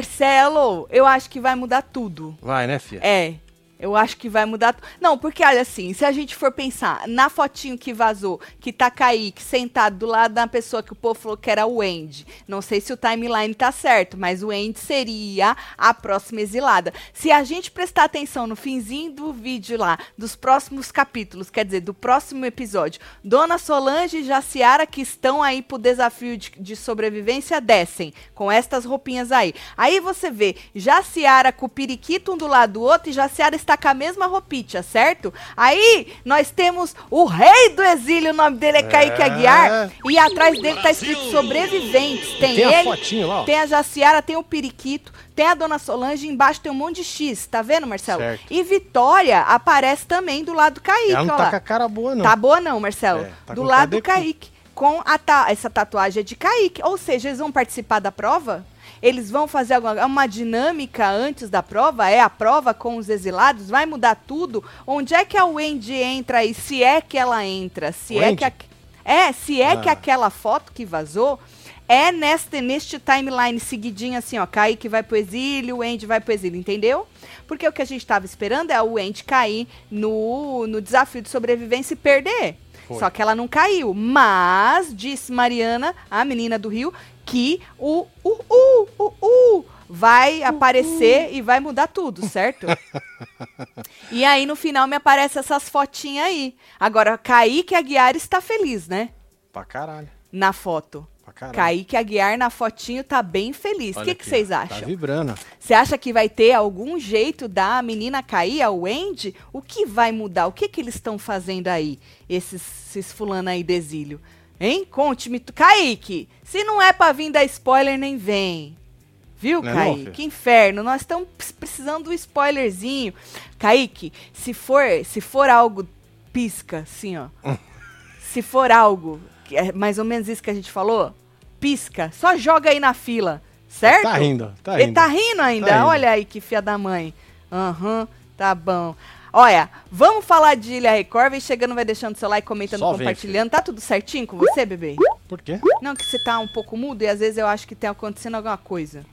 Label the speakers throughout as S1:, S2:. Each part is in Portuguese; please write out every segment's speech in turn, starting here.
S1: Marcelo, eu acho que vai mudar tudo.
S2: Vai, né, filha?
S1: É. Eu acho que vai mudar. Não, porque olha assim, se a gente for pensar na fotinho que vazou, que tá Kaique sentado do lado da pessoa que o povo falou que era o Andy. Não sei se o timeline tá certo, mas o Andy seria a próxima exilada. Se a gente prestar atenção no finzinho do vídeo lá, dos próximos capítulos, quer dizer, do próximo episódio, Dona Solange e Jaciara que estão aí pro desafio de, de sobrevivência descem com estas roupinhas aí. Aí você vê Jaciara com o periquito um do lado do outro e Jaciara está com a mesma roupinha, certo? Aí nós temos o rei do exílio, o nome dele é, Kaique Aguiar, e atrás dele tá escrito sobreviventes. Tem,
S2: Tem a
S1: ele,
S2: fotinho lá, ó.
S1: tem a Jaciara, tem o periquito, tem a dona Solange, e embaixo tem um monte de X, tá vendo, Marcelo?
S2: Certo.
S1: E Vitória aparece também do lado do Kaique,
S2: Ela não
S1: ó
S2: tá
S1: lá.
S2: com a cara boa, não.
S1: Tá boa não, Marcelo.
S2: É, tá
S1: do lado do. Kaique. Com a ta- essa tatuagem é de Kaique. Ou seja, eles vão participar da prova? Eles vão fazer alguma é uma dinâmica antes da prova? É a prova com os exilados? Vai mudar tudo? Onde é que a Wendy entra aí? Se é que ela entra? Se é
S2: Wendy?
S1: que a, é, se é que
S2: Ah.
S1: aquela foto que vazou é neste, neste timeline seguidinho assim, ó, Kaique vai pro exílio, o Andy vai pro exílio, entendeu? Porque o que a gente tava esperando é o Andy cair no, no desafio de sobrevivência e perder.
S2: Foi.
S1: Só que ela não caiu. Mas, disse Mariana, a menina do Rio, que o o o o o vai aparecer e vai mudar tudo, certo? e aí no final me aparecem essas fotinhas aí. Agora, Kaique Aguiar está feliz, né?
S2: Pra caralho.
S1: Na foto.
S2: Pra caralho.
S1: Kaique Aguiar na fotinho tá bem feliz. O que vocês
S2: ó.
S1: acham?
S2: Tá vibrando.
S1: Você acha que vai ter algum jeito da menina cair, a Wendy? O que vai mudar? O que que eles estão fazendo aí, esses, esses fulano aí de exílio? Hein? Conte-me. tu- Kaique, se não é pra vir dar spoiler, nem vem. Viu,
S2: Não é não,
S1: Kaique?
S2: filho?
S1: que inferno. Nós estamos precisando do spoilerzinho. Kaique, se for, se for algo pisca, assim, ó. se for algo, que é mais ou menos isso que a gente falou, pisca. Só joga aí na fila, certo?
S2: Tá rindo, tá
S1: Ele
S2: rindo.
S1: tá rindo ainda.
S2: Tá rindo.
S1: Olha aí que fia da mãe. Aham, tá bom. Olha, vamos falar de Ilha Record. Vem chegando, vai deixando seu like, comentando,
S2: Só vem,
S1: compartilhando. tá tudo certinho com você, bebê?
S2: Por quê?
S1: Não, que você tá um pouco mudo e às vezes eu acho que tem acontecendo alguma coisa.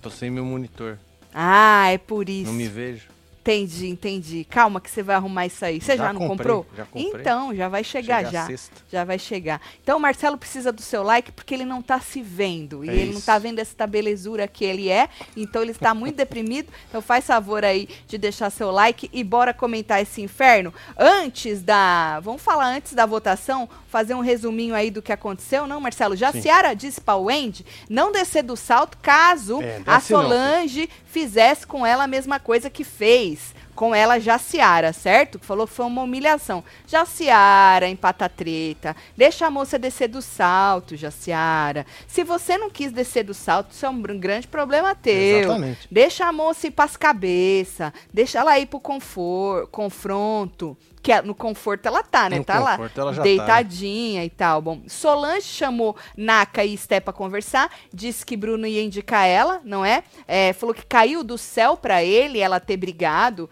S2: Tô sem meu monitor.
S1: Ah, é por isso.
S2: Não me vejo.
S1: Entendi, entendi. Calma que você vai arrumar isso aí. Você já,
S2: Já
S1: não
S2: comprei,
S1: comprou?
S2: já comprei.
S1: Então, já vai chegar
S2: Chega
S1: já. Já vai chegar. Então o Marcelo precisa do seu like porque ele não tá se vendo. E
S2: É
S1: ele não
S2: isso.
S1: tá vendo essa belezura que ele é. Então ele está muito deprimido. Então faz favor aí de deixar seu like e bora comentar esse inferno. Antes da. Vamos falar antes da votação, fazer um resuminho aí do que aconteceu, não, Marcelo? Já
S2: Sim.
S1: Ciara disse pra Wendy não descer do salto caso
S2: É,
S1: a
S2: desce não.
S1: Solange fizesse com ela a mesma coisa que fez com ela Jaciara, certo? Falou que foi uma humilhação. Jaciara, empata treta. Deixa a moça descer do salto, Jaciara. Se você não quis descer do salto, isso é um grande problema teu.
S2: Exatamente.
S1: Deixa a moça ir pras cabeças. Deixa ela ir pro confor confronto. Que no conforto ela tá, né?
S2: No
S1: tá lá
S2: tá, né?
S1: deitadinha e tal. Bom, Solange chamou Naka e Sté pra conversar. Disse que Bruno ia indicar ela, não é? É, falou que caiu do céu pra ele, ela ter brigado.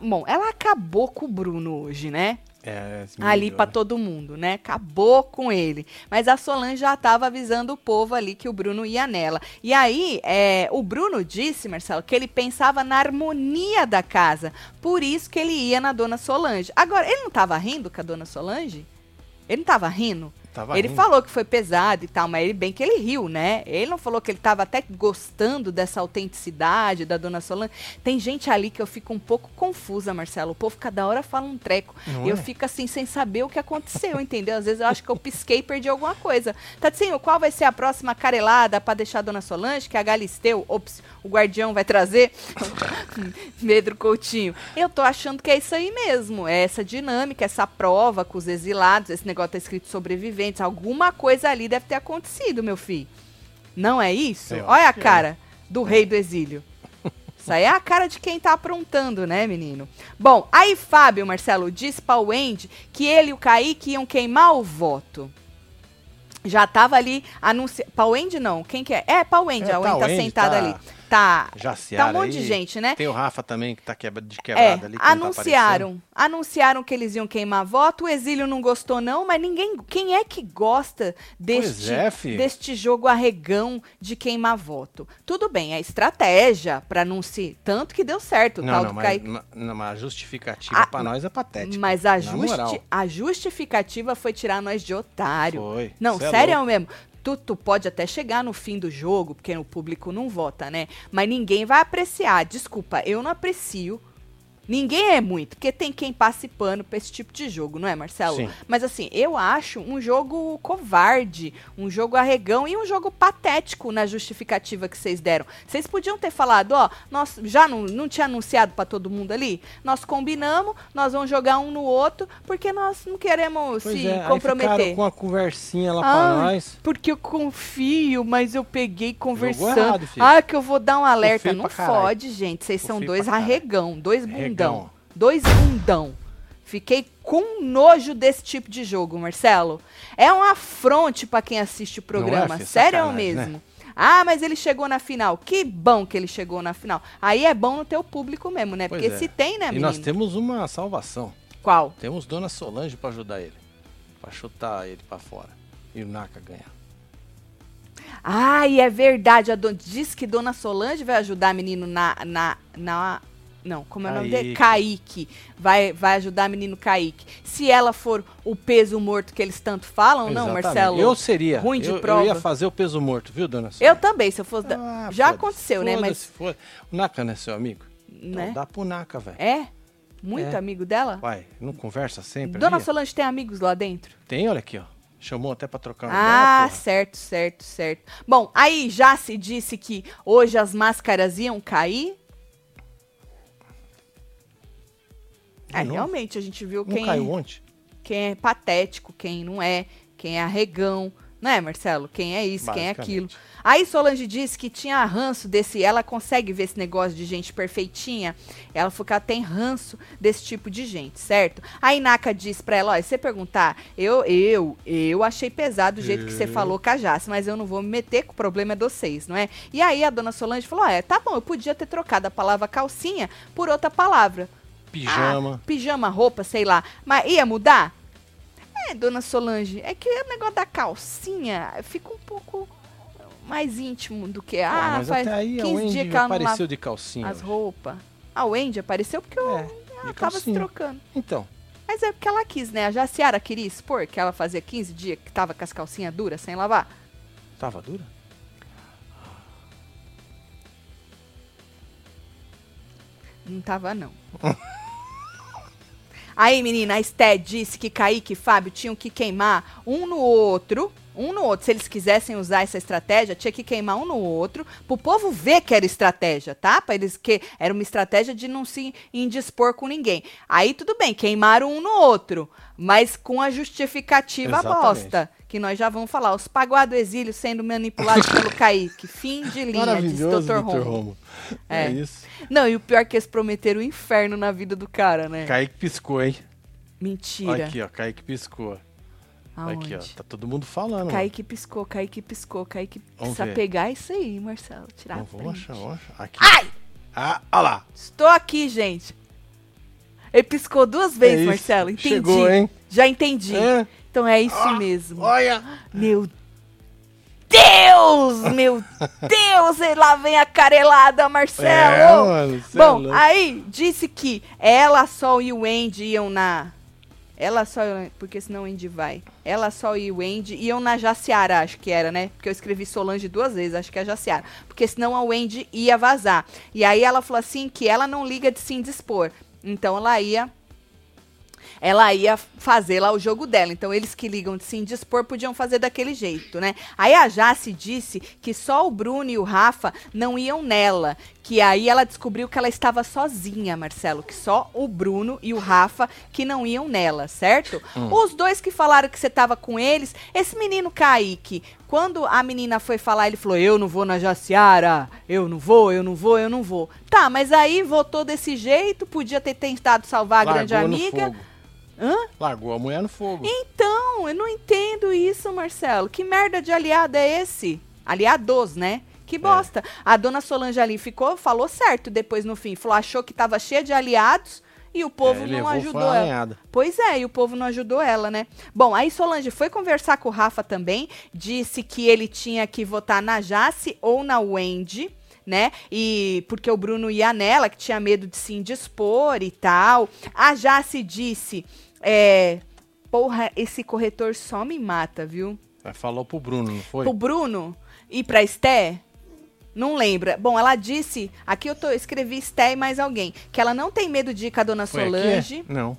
S1: Bom, ela acabou com o Bruno hoje, né?
S2: É,
S1: ali
S2: né?
S1: todo mundo, né? Acabou com ele. Mas a Solange já tava avisando o povo ali que o Bruno ia nela. E aí, é, o Bruno disse, Marcelo, que ele pensava na harmonia da casa. Por isso que ele ia na dona Solange. Agora, ele não tava rindo com a dona Solange? Ele não tava rindo?
S2: Tava
S1: ele
S2: rindo.
S1: falou que foi pesado e tal, mas ele bem que ele riu, né? Ele não falou que ele tava até gostando dessa autenticidade da dona Solange. Tem gente ali que eu fico um pouco confusa, Marcelo. O povo cada hora fala um treco.
S2: Não
S1: eu
S2: é?
S1: fico assim sem saber o que aconteceu, entendeu? Às vezes eu acho que eu pisquei e perdi alguma coisa. Tatinho, qual vai ser a próxima carelada pra deixar a dona Solange? Que a Galisteu, ops, o guardião vai trazer? Pedro Coutinho. Eu tô achando que é isso aí mesmo. É essa dinâmica, essa prova com os exilados. Esse negócio tá escrito sobreviventes. Alguma coisa ali deve ter acontecido, meu filho. Não é isso?
S2: Eu
S1: Olha a
S2: é.
S1: cara do rei do exílio. Isso aí é a cara de quem tá aprontando, né, menino? Bom, aí Fábio, Marcelo, disse pra Wendy que ele e o Kaique iam queimar o voto. Já tava ali anunciando. Pra Wendy não, quem que é? É, pra Wendy,
S2: É,
S1: a
S2: tá,
S1: Wendy tá
S2: Wendy
S1: sentada
S2: tá-
S1: ali. Tá.
S2: Jaciara
S1: Tá um monte de
S2: aí.
S1: gente, né?
S2: Tem o Rafa também, que tá quebra, de
S1: É,
S2: quebrada ali. que não tá
S1: anunciaram. anunciaram que eles iam queimar voto. O Exílio não gostou, não, mas ninguém. Quem é que gosta deste,
S2: é,
S1: deste jogo arregão de queimar voto? Tudo bem, é estratégia pra não se. Tanto que deu certo.
S2: Não, não, mas,
S1: Kaique.
S2: não, mas a justificativa
S1: Ah,
S2: pra nós é patética.
S1: Mas a, justi a justificativa foi tirar nós de otário.
S2: Foi.
S1: Não,
S2: Cê é
S1: sério
S2: louco.
S1: mesmo. Tu, tu pode até chegar no fim do jogo, porque o público não vota, né? Mas ninguém vai apreciar. Desculpa, eu não aprecio. Ninguém é muito, porque tem quem passe pano pra esse tipo de jogo, não é, Marcelo?
S2: Sim.
S1: Mas assim, eu acho um jogo covarde, um jogo arregão e um jogo patético na justificativa que vocês deram. Vocês podiam ter falado, ó, nós já não, não tinha anunciado pra todo mundo ali? Nós combinamos, nós vamos jogar um no outro, porque nós não queremos
S2: Pois
S1: se
S2: é,
S1: comprometer.
S2: com a conversinha lá pra
S1: Ah,
S2: nós.
S1: Porque eu confio, mas eu peguei conversando.
S2: errado,
S1: ah, que eu vou dar um alerta. Não
S2: pra
S1: fode, gente. Vocês são dois
S2: pra
S1: arregão, dois bundão.
S2: Regão.
S1: Dois bundão. Fiquei com nojo desse tipo de jogo, Marcelo. É um afronte pra quem assiste o programa.
S2: filho?
S1: Sério
S2: né?
S1: mesmo. Ah, mas ele chegou na final. Que bom que ele chegou na final. Aí é bom no teu público mesmo, né?
S2: Pois
S1: Porque
S2: é.
S1: se tem, né,
S2: E
S1: menino?
S2: nós temos uma salvação.
S1: Qual?
S2: Temos Dona Solange pra ajudar ele. Pra chutar ele pra fora. E o Naka ganhar.
S1: Ai, é verdade. A don... Diz que Dona Solange vai ajudar menino na. na, na... Não, como é o nome dele? Kaique. Vai, vai ajudar menino Kaique. Se ela for o peso morto que eles tanto falam, não,
S2: Exatamente.
S1: Marcelo?
S2: Eu seria.
S1: Ruim de
S2: eu,
S1: prova.
S2: Eu ia fazer o peso morto, viu, Dona
S1: Eu
S2: Solange?
S1: também, se eu fosse.
S2: Ah,
S1: Já aconteceu, né? Mas.
S2: O Naka não é seu amigo?
S1: Né?
S2: Então dá pro Naka, velho.
S1: É? Muito
S2: É.
S1: amigo dela?
S2: Vai, não conversa sempre
S1: Dona
S2: ali?
S1: Solange tem amigos lá dentro?
S2: Tem, olha aqui, ó. Chamou até pra trocar uma
S1: Ah, certo, certo, certo. Bom, aí já se disse que hoje as máscaras iam cair. É, realmente, a gente viu
S2: Não
S1: quem,
S2: caiu ontem?
S1: quem é patético, quem não é, quem é arregão. Não é, Marcelo? Quem é isso, quem é aquilo. Aí Solange disse que tinha ranço desse. Ela consegue ver esse negócio de gente perfeitinha. Ela falou que ela tem ranço desse tipo de gente, certo? Aí Naka disse pra ela: olha, se você perguntar, eu, eu, eu achei pesado o jeito que você
S2: Eu.
S1: falou, Cajace, mas eu não vou me meter, que o problema é de vocês, não é? E aí a dona Solange falou: é, tá bom, eu podia ter trocado a palavra calcinha por outra palavra.
S2: Pijama.
S1: Ah, pijama, roupa, sei lá. Mas ia mudar? É, dona Solange, é que o negócio da calcinha fica um pouco mais íntimo do que.
S2: Pô,
S1: Ah,
S2: mas
S1: faz
S2: até aí a
S1: 15
S2: Wendy
S1: dias que ela não
S2: apareceu de calcinha.
S1: as roupas. A Wendy apareceu porque eu,
S2: É, de
S1: ela tava se trocando.
S2: Então,
S1: Mas é porque ela quis, né? A Jaciara queria expor que ela fazia 15 dias que tava com as calcinhas duras sem lavar.
S2: tava dura?
S1: Não tava, não. Aí, menina, a Esté disse que Kaique e Fábio tinham que queimar um no outro. Um no outro. Se eles quisessem usar essa estratégia, tinha que queimar um no outro. Pro povo ver que era estratégia, tá? Pra eles que era uma estratégia de não se indispor com ninguém. Aí tudo bem, queimaram um no outro. Mas com a justificativa
S2: Exatamente.
S1: bosta. Que nós já vamos falar. Os paguá do exílio sendo manipulados pelo Kaique. Fim de linha, disse Dr.
S2: Dr.
S1: Romo.
S2: Romo. É.
S1: É.
S2: isso.
S1: Não, e o pior é que eles prometeram o inferno na vida do cara, né?
S2: Kaique piscou, hein?
S1: Mentira.
S2: Olha aqui, ó. Kaique piscou.
S1: Aonde?
S2: Aqui, ó. Tá todo mundo falando. mano.
S1: Kaique piscou, Kaique piscou, Kaique
S2: Vamos
S1: precisa
S2: ver.
S1: pegar isso aí, Marcelo. Tirar
S2: Não, vamos achar, vamos achar. Aqui.
S1: Ai!
S2: Ah, olha lá.
S1: Estou aqui, gente. Ele piscou duas
S2: É
S1: vezes,
S2: isso.
S1: Marcelo. Entendi.
S2: Chegou, hein?
S1: Já entendi.
S2: É.
S1: Então é isso
S2: Ah,
S1: mesmo.
S2: Olha.
S1: Meu Deus! Meu Deus! E lá vem a carelada, Marcelo!
S2: É, mano. é
S1: Bom,
S2: louco.
S1: aí disse que ela, Sol e o Andy iam na. Ela só, porque senão o Andy vai. Ela, Sol e o Andy iam na Jaciara, acho que era, né? Porque eu escrevi Solange duas vezes, acho que é Jaciara. Porque senão a Wendy ia vazar. E aí ela falou assim que ela não liga de se indispor. Então ela ia ela ia fazer lá o jogo dela. Então, eles que ligam de se indispor podiam fazer daquele jeito, né? Aí a Jace disse que só o Bruno e o Rafa não iam nela. Que aí ela descobriu que ela estava sozinha, Marcelo. Que só o Bruno e o Rafa que não iam nela, certo? Os dois que falaram que você estava com eles, esse menino Kaique, quando a menina foi falar, ele falou: Eu não vou na Jaciara, eu não vou, eu não vou, eu não vou. Tá, mas aí votou desse jeito, podia ter tentado salvar a grande
S2: Largou no
S1: amiga. Hã?
S2: Largou a mulher no fogo.
S1: Então, eu não entendo isso, Marcelo. Que merda de aliado é esse? Aliados, né? Que bosta. A dona Solange ali ficou, falou certo depois no fim. Falou, achou que tava cheia de aliados e o povo
S2: É,
S1: não ajudou ela.
S2: arranhada.
S1: Pois é, e o povo não ajudou ela, né? Bom, aí Solange foi conversar com o Rafa também, disse que ele tinha que votar na Jace ou na Wendy, né? E porque o Bruno ia nela, que tinha medo de se indispor e tal. A Jace disse, é, porra, esse corretor só me mata, viu?
S2: Falou pro Bruno, não foi?
S1: Pro Bruno e pra Esté? Não lembra. Bom, ela disse, aqui eu tô, escrevi Esté e mais alguém, que ela não tem medo de ir com a dona
S2: Foi?
S1: Solange.
S2: Não.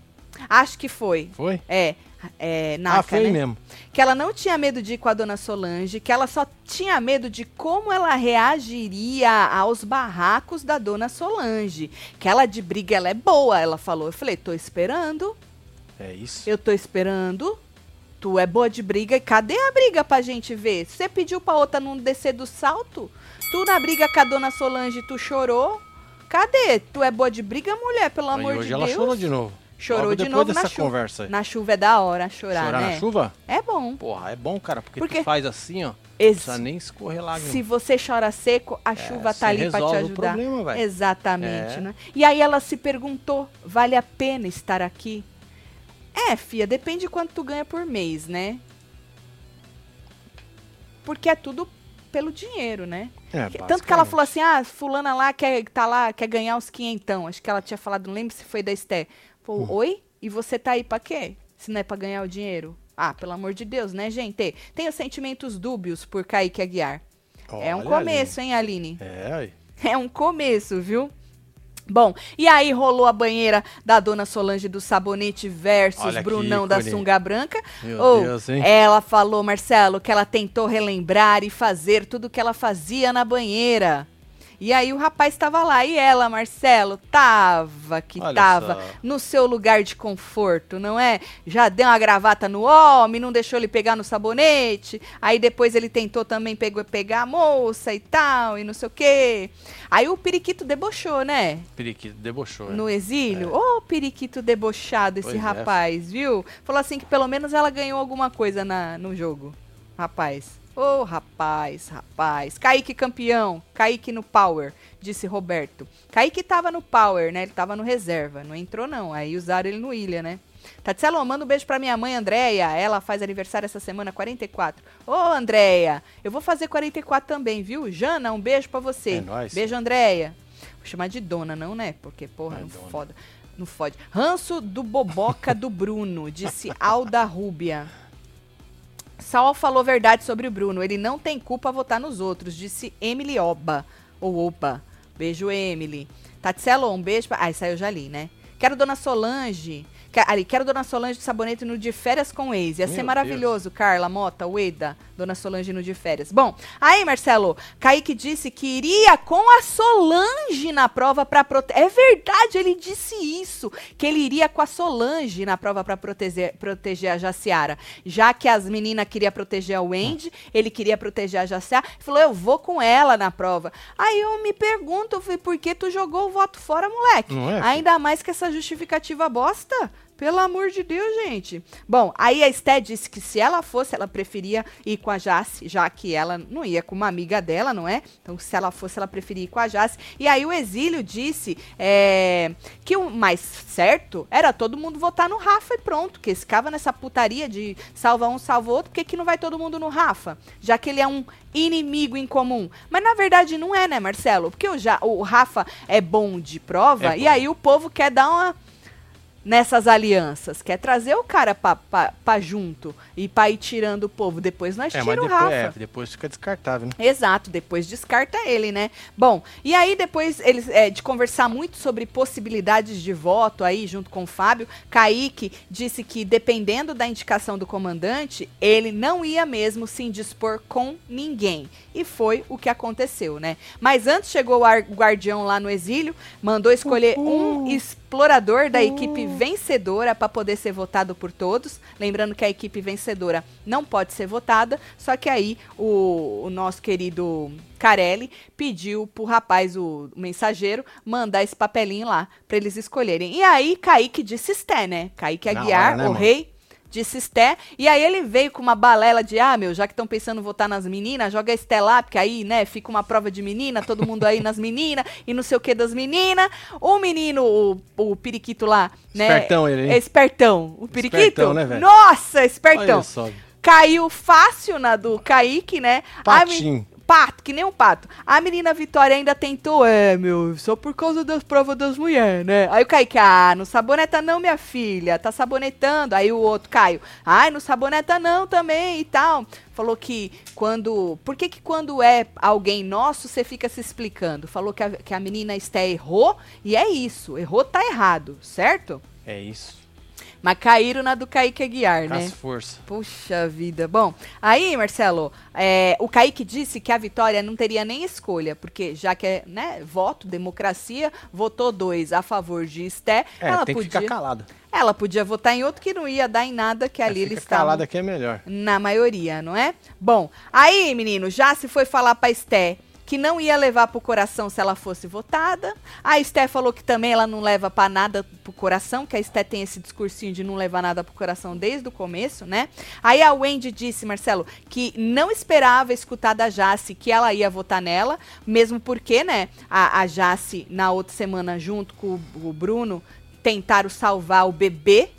S1: Acho que foi.
S2: Foi?
S1: É, é,
S2: ah,
S1: Naka,
S2: foi
S1: né?
S2: mesmo.
S1: Que ela não tinha medo de ir com a dona Solange, que ela só tinha medo de como ela reagiria aos barracos da dona Solange. Que ela de briga, ela é boa, ela falou. Eu falei, tô esperando,
S2: É isso.
S1: eu tô esperando. Tu é boa de briga, e cadê a briga pra gente ver? Você pediu pra outra não descer do salto? Tu na briga com a dona Solange, tu chorou? Cadê? Tu é boa de briga, mulher, pelo amor
S2: hoje
S1: de
S2: ela
S1: Deus?
S2: chorou de novo.
S1: Chorou
S2: Logo
S1: de
S2: depois
S1: novo na
S2: dessa
S1: chuva.
S2: conversa aí.
S1: Na chuva é da hora chorar,
S2: Chorar
S1: né?
S2: na chuva?
S1: É bom.
S2: Porra, é bom, cara, porque,
S1: Porque-
S2: tu faz assim, ó. Não
S1: Esse-
S2: precisa nem escorrer lágrima.
S1: Se você chora seco, a chuva
S2: você
S1: tá ali pra te
S2: resolve o
S1: ajudar.
S2: problema, velho.
S1: Exatamente,
S2: É.
S1: né? E aí ela se perguntou: vale a pena estar aqui? É, fia, depende de quanto tu ganha por mês, né? Porque é tudo pelo dinheiro, né?
S2: É,
S1: Tanto que ela falou assim: ah, fulana lá quer, tá lá, quer ganhar os quinhentão. Acho que ela tinha falado, não lembro se foi da Esté. Falou,
S2: Hum.
S1: oi? E você tá aí pra quê? Se não é pra ganhar o dinheiro? Ah, pelo amor de Deus, né, gente? Tenho sentimentos dúbios por Kaique Aguiar. é um
S2: Olha,
S1: começo, hein, Aline?
S2: Aline. É, aí.
S1: É um começo, viu? Bom, e aí rolou a banheira da dona Solange do Sabonete versus
S2: Olha
S1: Brunão da. Sunga Branca.
S2: Meu
S1: Ou,
S2: Deus, hein?
S1: Ela falou, Marcelo, que ela tentou relembrar e fazer tudo que ela fazia na banheira. E aí o rapaz estava lá. E ela, Marcelo, tava que
S2: Olha
S1: tava
S2: só.
S1: no seu lugar de conforto, não é? Já deu uma gravata no homem, não deixou ele pegar no sabonete. Aí depois ele tentou também pegou, pegar a moça e tal, e não sei o quê. Aí o periquito debochou, né?
S2: Periquito debochou. é.
S1: No exílio. Ô, periquito debochado esse
S2: Pois é.
S1: rapaz, viu? Falou assim que pelo menos ela ganhou alguma coisa na, no jogo. Rapaz. Ô, rapaz, rapaz. Kaique campeão. Kaique no power, disse Roberto. Kaique tava no power, né? Ele tava no reserva. Não entrou, não. Aí usaram ele no ilha, né? Tatselo, manda um beijo pra minha mãe, Andréia. Ela faz aniversário essa semana, 44. Ô, Andréia, eu vou fazer 44 também, viu? Jana, um beijo pra você.
S2: É nóis.
S1: Beijo, Andréia. Vou chamar de dona, não, né? Porque, porra,
S2: É
S1: não
S2: dona.
S1: foda. Não fode. Ranço do boboca do Bruno, disse Alda Rúbia. Sal falou verdade sobre o Bruno. Ele não tem culpa a votar nos outros, disse Emily Oba. Ou Oba. Beijo, Emily. Tatselo, um beijo. Pra... Ah, isso aí eu já li, né? Quero Dona Solange. Ali, quero Dona Solange de sabonete no de férias com ex. Ia ser
S2: Meu
S1: maravilhoso, Carla, Mota, Ueda, Dona Solange no de férias. Bom, aí, Marcelo, Kaique disse que iria com a Solange na prova para proteger. É verdade, ele disse isso. Que ele iria com a Solange na prova para proteger, proteger a Jaciara. Já que as meninas queriam proteger a Wendy, ele queria proteger a Jaciara. Falou, eu vou com ela na prova. Aí eu me pergunto, por que tu jogou o voto fora, moleque?
S2: É?
S1: Ainda mais que essa justificativa bosta. Pelo amor de Deus, gente. Bom, aí a Esté disse que se ela fosse, ela preferia ir com a Jace, já que ela não ia com uma amiga dela, não é? Então, se ela fosse, ela preferia ir com a Jace. E aí o Exílio disse é, que o mais certo era todo mundo votar no Rafa e pronto, que ficava nessa putaria de salva um, salva outro, por que, não vai todo mundo no Rafa? Já que ele é um inimigo em comum. Mas na verdade não é, né, Marcelo? Porque o, ja, o Rafa é bom de prova
S2: É
S1: e
S2: bom.
S1: aí o povo quer dar uma nessas alianças, quer trazer o cara pra, pra, pra junto e pra ir tirando o povo. Depois nós
S2: É,
S1: tira
S2: mas
S1: o Rafa.
S2: é, depois fica descartável, né?
S1: Exato, depois descarta ele, né? Bom, e aí depois eles é, de conversar muito sobre possibilidades de voto aí junto com o Fábio, Kaique disse que dependendo da indicação do comandante, ele não ia mesmo se indispor com ninguém. E foi o que aconteceu, né? Mas antes chegou o guardião lá no exílio, mandou escolher um explorador da equipe vencedora para poder ser votado por todos. Lembrando que a equipe vencedora não pode ser votada, só que aí o, o nosso querido Carelli pediu pro rapaz, o, o mensageiro, mandar esse papelinho lá para eles escolherem. E aí Kaique disse Sté, né? Kaique Aguiar,
S2: hora, né,
S1: o
S2: mano?
S1: rei, disse Esté. E aí ele veio com uma balela de, ah, meu, já que estão pensando em votar nas meninas, joga Esté lá, porque aí, né, fica uma prova de menina, todo mundo aí nas meninas, e não sei o que das meninas. O menino, o, o periquito lá, né?
S2: Espertão ele, hein?
S1: Espertão. O periquito?
S2: Espertão, né, velho?
S1: Nossa, espertão.
S2: Olha só.
S1: Caiu fácil na do Kaique, né? A me-
S2: Patinho.
S1: Pato, que nem um pato. A menina Vitória ainda tentou, é, meu, só por causa das provas das mulheres, né? Aí o Kaique, ah, não saboneta não, minha filha, tá sabonetando. Aí o outro, Caio, ai, não saboneta não também e tal. Falou que quando. Por que que quando é alguém nosso, você fica se explicando? Falou que a, que a menina Esté errou, e é isso, errou, tá errado, certo?
S2: É isso.
S1: Mas caíram na do Kaique Aguiar, né?
S2: as forças.
S1: Puxa vida. Bom, aí, Marcelo, é, o Kaique disse que a vitória não teria nem escolha, porque já que é né, voto, democracia, votou dois a favor de Esté,
S2: É,
S1: ela,
S2: tem que
S1: podia,
S2: ficar calado.
S1: ela podia votar em outro que não ia dar em nada, que ali
S2: É,
S1: eles
S2: fica
S1: estavam
S2: calado aqui é melhor.
S1: na maioria, não é? Bom, aí, menino, já se foi falar pra Esté que não ia levar pro coração se ela fosse votada. A Esté falou que também ela não leva pra nada pro coração, que a Esté tem esse discursinho de não levar nada pro coração desde o começo, né? Aí a Wendy disse, Marcelo, que não esperava escutar da Jace que ela ia votar nela, mesmo porque, né, a, a Jace, na outra semana, junto com o, o Bruno, tentaram salvar o bebê.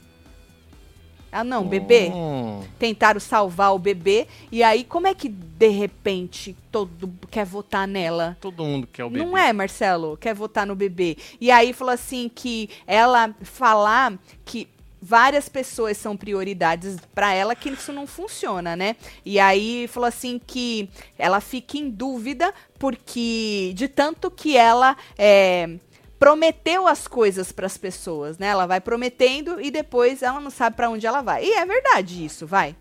S1: Ah, não, bebê?
S2: Hum,
S1: tentaram salvar o bebê. E aí, como é que de repente todo quer votar nela?
S2: todo mundo quer o bebê.
S1: Não é, Marcelo? Quer votar no bebê. E aí falou assim que ela falar que várias pessoas são prioridades pra ela que isso não funciona, né? E aí falou assim que ela fica em dúvida porque de tanto que ela é, prometeu as coisas pras pessoas, né? Ela vai prometendo e depois ela não sabe pra onde ela vai. E é verdade isso, vai.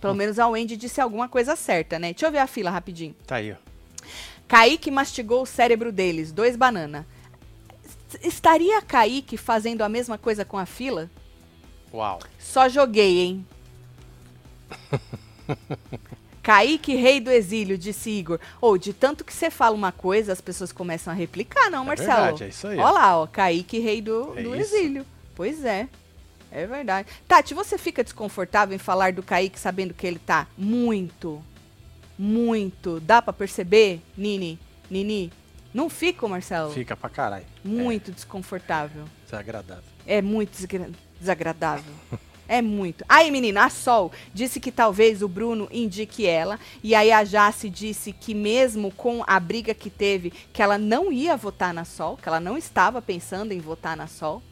S1: Pelo menos a Wendy disse alguma coisa certa, né? Deixa eu ver a fila rapidinho.
S2: Tá aí, ó.
S1: Kaique mastigou o cérebro deles, dois banana. Estaria Kaique fazendo a mesma coisa com a fila?
S2: Uau.
S1: Só joguei, hein? Kaique, rei do exílio, disse Igor. Ou, de tanto que você fala uma coisa, as pessoas começam a replicar, não,
S2: É
S1: Marcelo?
S2: verdade, é isso aí.
S1: Olha lá, ó, Kaique, rei do,
S2: É
S1: do
S2: isso.
S1: exílio. Pois é. É verdade. Tati, você fica desconfortável em falar do Kaique sabendo que ele tá muito, muito. Dá pra perceber, Nini? Nini? Não fica, Marcelo?
S2: Fica pra caralho.
S1: Muito desconfortável.
S2: Desagradável.
S1: É muito desagradável. É muito. Aí, menina, a Sol disse que talvez o Bruno indique ela. E aí a Jace disse que mesmo com a briga que teve, que ela não ia votar na Sol, que ela não estava pensando em votar na Sol.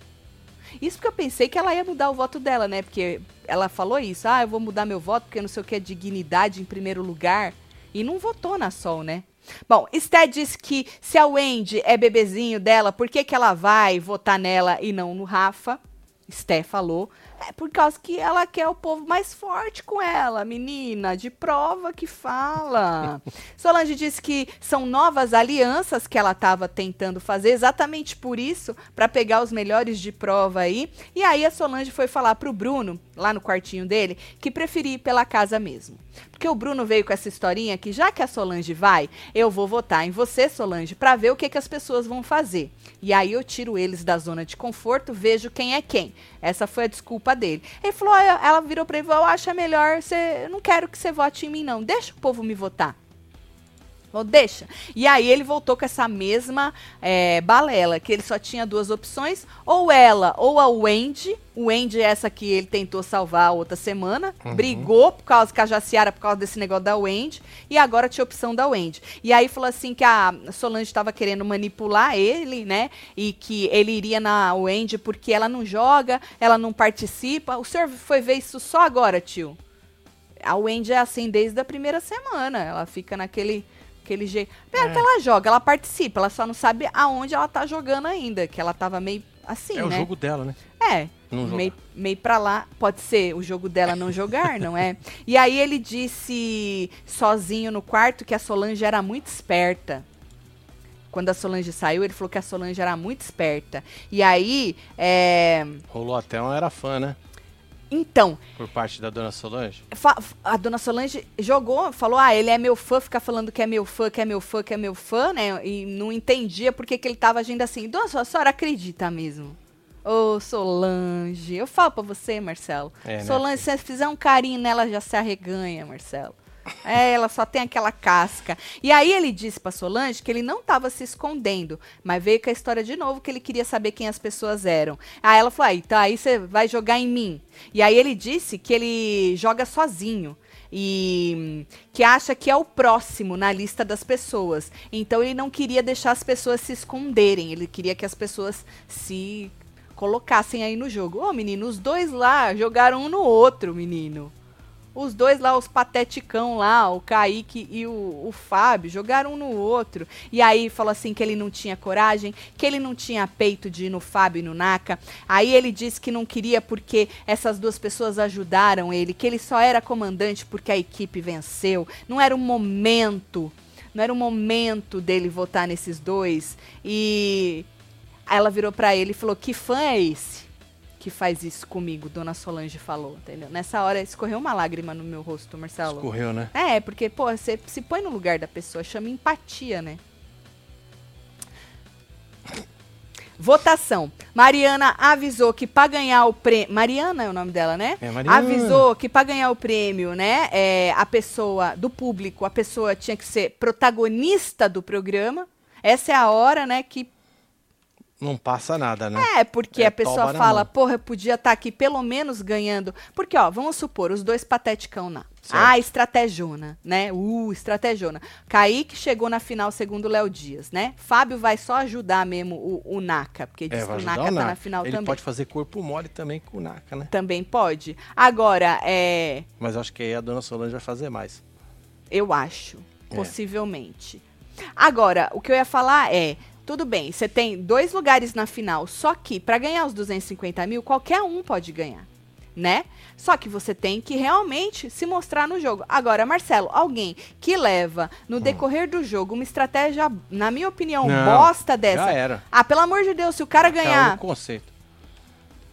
S1: Isso porque eu pensei que ela ia mudar o voto dela, né? Porque ela falou isso. Ah, eu vou mudar meu voto porque não sei o que é dignidade em primeiro lugar. E não votou na Sol, né? Bom, Sté disse que se a Wendy é bebezinho dela, por que, que ela vai votar nela e não no Rafa? Sté falou. É por causa que ela quer o povo mais forte com ela, menina, de prova que fala. Solange disse que são novas alianças que ela estava tentando fazer, exatamente por isso, para pegar os melhores de prova aí. E aí a Solange foi falar pro Bruno, lá no quartinho dele, que preferia ir pela casa mesmo. Porque o Bruno veio com essa historinha que já que a Solange vai, eu vou votar em você, Solange, para ver o que, que as pessoas vão fazer. E aí eu tiro eles da zona de conforto, vejo quem é quem. Essa foi a desculpa dele. Ele falou, "Ah, ela virou pra ele, e falou, eu acho melhor, você, eu não quero que você vote em mim não, deixa o povo me votar. Falou, deixa. E aí ele voltou com essa mesma é, balela, que ele só tinha duas opções, ou ela, ou a Wendy. O Wendy é essa que ele tentou salvar a outra semana. Brigou por causa que a Jaciara, por causa desse negócio da Wendy. E agora tinha a opção da Wendy. E aí falou assim que a Solange estava querendo manipular ele, né? E que ele iria na Wendy porque ela não joga, ela não participa. O senhor foi ver isso só agora, tio? A Wendy é assim desde a primeira semana. Ela fica naquele aquele jeito. Pera que ela joga, ela participa, ela só não sabe aonde ela tá jogando ainda, que ela tava meio assim,
S2: é o
S1: né?
S2: jogo dela, né?
S1: É. Meio, meio pra lá, pode ser o jogo dela não jogar, não é? E aí ele disse sozinho no quarto que a Solange era muito esperta. Quando a Solange saiu, ele falou que a Solange era muito esperta. E aí, é...
S2: Rolou até um era fã, né?
S1: Então,
S2: Por parte da dona Solange.
S1: A dona Solange jogou, falou: ah, ele é meu fã, fica falando que é meu fã, que é meu fã, que é meu fã, né? E não entendia por que, que ele tava agindo assim. Dona Solange, a senhora acredita mesmo? Ô, Solange. Eu falo pra você, Marcelo.
S2: É, né?
S1: Solange, se você fizer um carinho nela, já se arreganha, Marcelo. É, ela só tem aquela casca. E aí ele disse pra Solange que ele não tava se escondendo, mas veio com a história de novo que ele queria saber quem as pessoas eram. Aí ela falou: aí, tá, aí você vai jogar em mim. E aí ele disse que ele joga sozinho e que acha que é o próximo na lista das pessoas. Então ele não queria deixar as pessoas se esconderem, ele queria que as pessoas se colocassem aí no jogo. Ô, menino, os dois lá jogaram um no outro, menino. Os dois lá, os pateticão lá, o Kaique e o, o Fábio, jogaram um no outro. E aí falou assim que ele não tinha coragem, que ele não tinha peito de ir no Fábio e no Naka. Aí ele disse que não queria porque essas duas pessoas ajudaram ele, que ele só era comandante porque a equipe venceu. Não era o momento, não era o momento dele votar nesses dois. E ela virou pra ele e falou: Que fã é esse? Que faz isso comigo, Dona Solange falou, entendeu? Nessa hora escorreu uma lágrima no meu rosto, Marcelo.
S2: Escorreu, né?
S1: É, porque, pô, você se põe no lugar da pessoa, chama empatia, né? Votação. Mariana avisou que para ganhar o prêmio. Mariana é o nome dela, né?
S2: É, Mariana.
S1: Avisou que para ganhar o prêmio, né? É, a pessoa, do público, a pessoa tinha que ser protagonista do programa. Essa é a hora, né, que
S2: Não passa nada, né?
S1: é, porque
S2: É
S1: a pessoa
S2: na
S1: fala, porra, eu podia estar aqui pelo menos ganhando. Porque, ó, vamos supor, os dois pateticão lá.
S2: Certo.
S1: Ah, estratégiona, né? Uh, estratégiona. Kaique chegou na final segundo o Léo Dias, né? Fábio vai só ajudar mesmo o, o Naka, porque diz
S2: É,
S1: que o Naka
S2: o
S1: tá
S2: Naka.
S1: na final
S2: Ele
S1: também.
S2: pode fazer corpo mole também com o Naka, né?
S1: Também pode. Agora, é,
S2: Mas acho que aí a dona Solange vai fazer mais.
S1: eu acho,
S2: É.
S1: possivelmente. Agora, o que eu ia falar é, tudo bem, você tem dois lugares na final, só que para ganhar os 250 mil, qualquer um pode ganhar, né? Só que você tem que realmente se mostrar no jogo. Agora, Marcelo, alguém que leva no decorrer do jogo uma estratégia, na minha opinião,
S2: Não,
S1: bosta dessa.
S2: Já era.
S1: Ah, pelo amor de Deus, se o cara
S2: Caiu
S1: ganhar
S2: no conceito.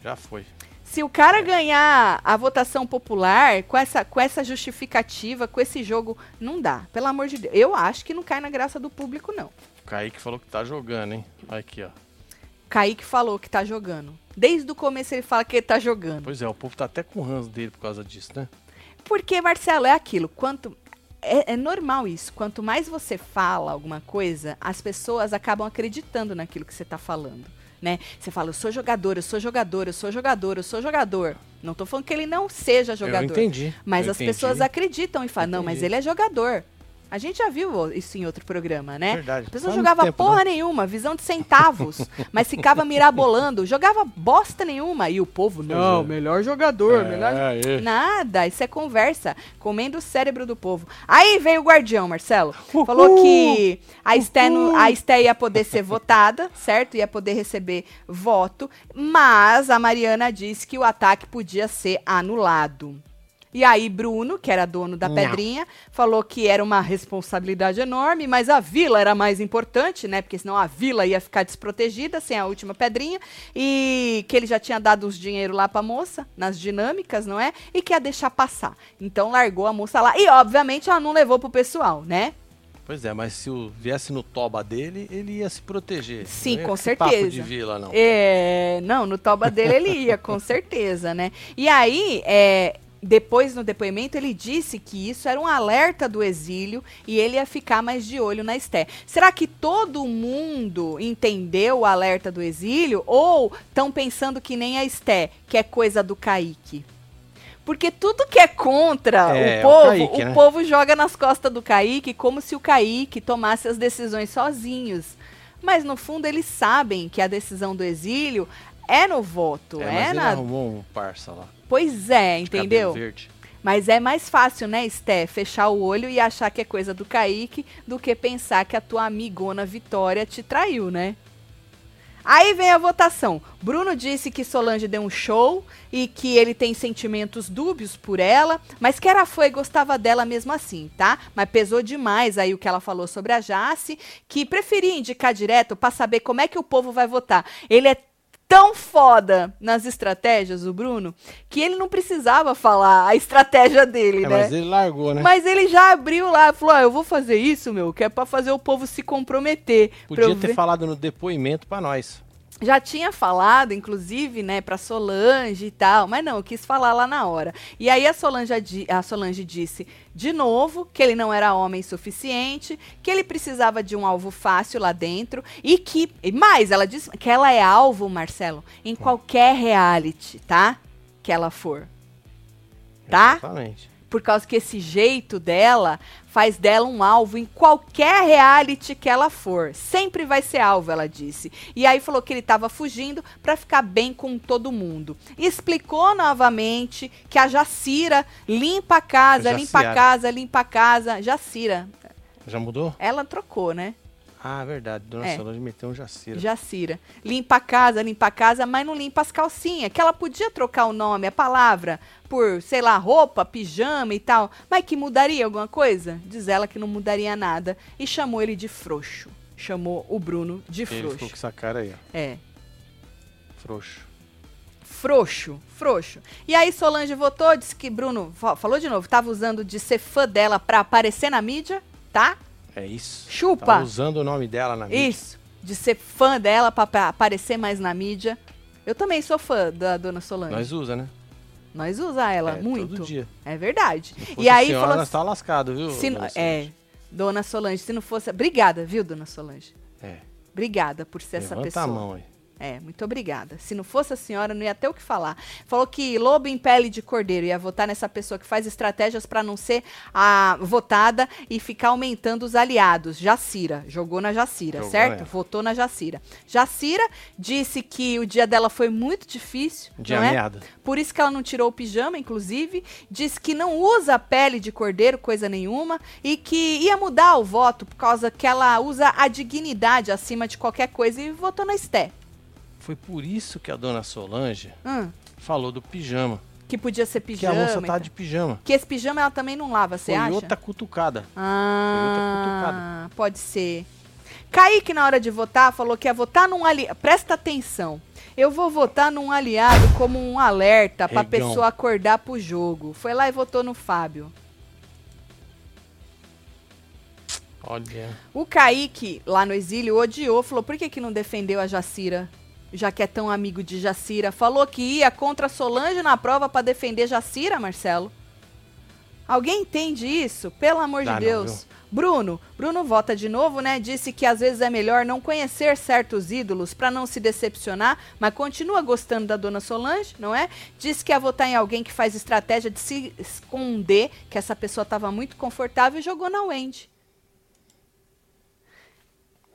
S2: Já foi.
S1: Se o cara ganhar a votação popular com essa, com essa justificativa, com esse jogo, não dá. Pelo amor de Deus. Eu acho que não cai na graça do público, não.
S2: O Kaique falou que tá jogando, hein? Olha aqui, ó.
S1: Kaique falou que tá jogando. Desde o começo ele fala que ele tá jogando.
S2: Pois é, o povo tá até com ranço dele por causa disso, né?
S1: Porque, Marcelo, é aquilo. Quanto. É, é normal isso. Quanto mais você fala alguma coisa, as pessoas acabam acreditando naquilo que você tá falando. Né? Você fala, eu sou jogador, eu sou jogador, eu sou jogador, eu sou jogador. Não tô falando que ele não seja jogador.
S2: Eu entendi.
S1: Mas
S2: eu
S1: as
S2: entendi.
S1: pessoas acreditam e falam, não, mas
S2: Entendi.
S1: ele é jogador. A gente já viu isso em outro programa, né?
S2: Verdade.
S1: A pessoa
S2: Faz
S1: jogava
S2: tempo,
S1: porra
S2: né?
S1: nenhuma, visão de centavos, mas ficava mirabolando, jogava bosta nenhuma. E o povo, não,
S2: é.
S1: melhor jogador,
S2: É,
S1: melhor.
S2: é.
S1: Nada, isso é conversa, comendo o cérebro do povo. Aí veio o guardião, Marcelo.
S2: Uhul!
S1: Falou que a Esté, no- a Esté ia poder ser votada, certo? Ia poder receber voto, mas a Mariana disse que o ataque podia ser anulado. E aí, Bruno, que era dono da
S2: Não.
S1: pedrinha, falou que era uma responsabilidade enorme, mas a vila era mais importante, né? Porque senão a vila ia ficar desprotegida sem a última pedrinha. E que ele já tinha dado uns dinheiro lá pra moça, nas dinâmicas, não é? E que ia deixar passar. Então largou a moça lá. E, obviamente, ela não levou pro pessoal, né?
S2: Pois é, mas se o viesse no toba dele, ele ia se proteger.
S1: Sim,
S2: Não ia
S1: com
S2: esse Papo
S1: certeza.
S2: de vila, não.
S1: É, não, no toba dele ele ia, com certeza, né? E aí, é, depois no depoimento, ele disse que isso era um alerta do exílio e ele ia ficar mais de olho na Esté. Será que todo mundo entendeu o alerta do exílio ou estão pensando que nem a Esté, que é coisa do Kaique? Porque tudo que é contra
S2: É,
S1: o
S2: o
S1: povo, o,
S2: Kaique, né?
S1: povo joga nas costas do Kaique como se o Kaique tomasse as decisões sozinhos. Mas no fundo eles sabem que a decisão do exílio é no voto,
S2: É,
S1: é,
S2: mas ele
S1: na...
S2: arrumou um parça lá.
S1: Pois é,
S2: de
S1: entendeu?
S2: verde.
S1: Mas é mais fácil, né, Sté, fechar o olho e achar que é coisa do Kaique do que pensar que a tua amigona Vitória te traiu, né? Aí vem a votação. Bruno disse que Solange deu um show e que ele tem sentimentos dúbios por ela, mas que era fã e gostava dela mesmo assim, tá? Mas pesou demais aí o que ela falou sobre a Jace, que preferia indicar direto pra saber como é que o povo vai votar. Ele é tão foda nas estratégias, o Bruno, que ele não precisava falar a estratégia dele,
S2: É,
S1: né?
S2: mas ele largou, né?
S1: Mas ele já abriu lá, falou: ah, eu vou fazer isso, meu, que é pra fazer o povo se comprometer.
S2: Podia ter
S1: ver."
S2: falado no depoimento pra nós.
S1: Já tinha falado, inclusive, né, pra Solange e tal, mas não, eu quis falar lá na hora. E aí a Solange, a Solange disse de novo que ele não era homem suficiente, que ele precisava de um alvo fácil lá dentro e que, e mais, ela disse que ela é alvo, Marcelo, em qualquer reality, tá? Que ela for. Tá?
S2: Exatamente.
S1: Por causa que esse jeito dela faz dela um alvo em qualquer reality que ela for. Sempre vai ser alvo, ela disse. E aí falou que ele estava fugindo para ficar bem com todo mundo. Explicou novamente que a Jacira limpa a casa,
S2: A
S1: limpa a
S2: Jaciara.
S1: casa, limpa a casa. Jacira,
S2: Já mudou?
S1: ela trocou, né?
S2: Ah, verdade. Dona
S1: É.
S2: Solange meteu um Jacira.
S1: Jacira. Limpa a casa, limpa a casa, mas não limpa as calcinhas. Que ela podia trocar o nome, a palavra, por, sei lá, roupa, pijama e tal. Mas que mudaria alguma coisa? Diz ela que não mudaria nada. E chamou ele de frouxo. Chamou o Bruno de
S2: Ele ficou
S1: frouxo.
S2: com essa cara aí, ó.
S1: É.
S2: Frouxo.
S1: Frouxo, frouxo. E aí Solange votou, disse que Bruno, fa- falou de novo, tava usando de ser fã dela pra aparecer na mídia, tá?
S2: É isso.
S1: Chupa.
S2: Tá usando o nome dela na mídia.
S1: Isso, de ser fã dela pra, pra aparecer mais na mídia. Eu também sou fã da dona Solange.
S2: Nós usa, né?
S1: Nós usa ela
S2: É,
S1: muito.
S2: Todo dia.
S1: É verdade. E aí
S2: senhora,
S1: falou
S2: nós tá lascado, viu?
S1: se,
S2: dona
S1: é,
S2: Solange?
S1: dona Solange, se não fosse, obrigada, viu, dona Solange?
S2: É.
S1: Obrigada por ser essa
S2: Levanta
S1: pessoa.
S2: a mão aí.
S1: É, muito obrigada. Se não fosse a senhora, não ia ter o que falar. Falou que lobo em pele de cordeiro ia votar nessa pessoa que faz estratégias para não ser a votada e ficar aumentando os aliados. Jacira, jogou na Jacira,
S2: Jogou
S1: certo?
S2: nela.
S1: Votou na Jacira. Jacira disse que o dia dela foi muito difícil,
S2: Dia
S1: não é? Por isso que ela não tirou o pijama, inclusive. Disse que não usa pele de cordeiro, coisa nenhuma. E que ia mudar o voto por causa que ela usa a dignidade acima de qualquer coisa e votou na Esté.
S2: Foi por isso que a dona Solange
S1: Hum,
S2: falou do pijama.
S1: que podia ser
S2: Que
S1: pijama.
S2: a moça tá
S1: tal.
S2: de pijama.
S1: Que esse pijama ela também não lava, você
S2: Foi
S1: acha?
S2: outra cutucada.
S1: Ah, pode ser. Kaique, na hora de votar, falou que ia votar num aliado. Presta atenção. Eu vou votar num aliado como um alerta pra
S2: Regão.
S1: pessoa acordar pro jogo. Foi lá e votou no Fábio.
S2: Olha.
S1: O Kaique, lá no exílio, odiou, falou: por que, que não defendeu a Jacira? Já que é tão amigo de Jacira. Falou que ia contra Solange na prova pra defender Jacira, Marcelo. Alguém entende isso? Pelo amor
S2: Dá
S1: de
S2: não,
S1: Deus.
S2: viu?
S1: Bruno, Bruno vota de novo, né? Disse que às vezes é melhor não conhecer certos ídolos pra não se decepcionar, mas continua gostando da dona Solange, não é? Disse que ia votar em alguém que faz estratégia de se esconder, que essa pessoa estava muito confortável e jogou na Wendy.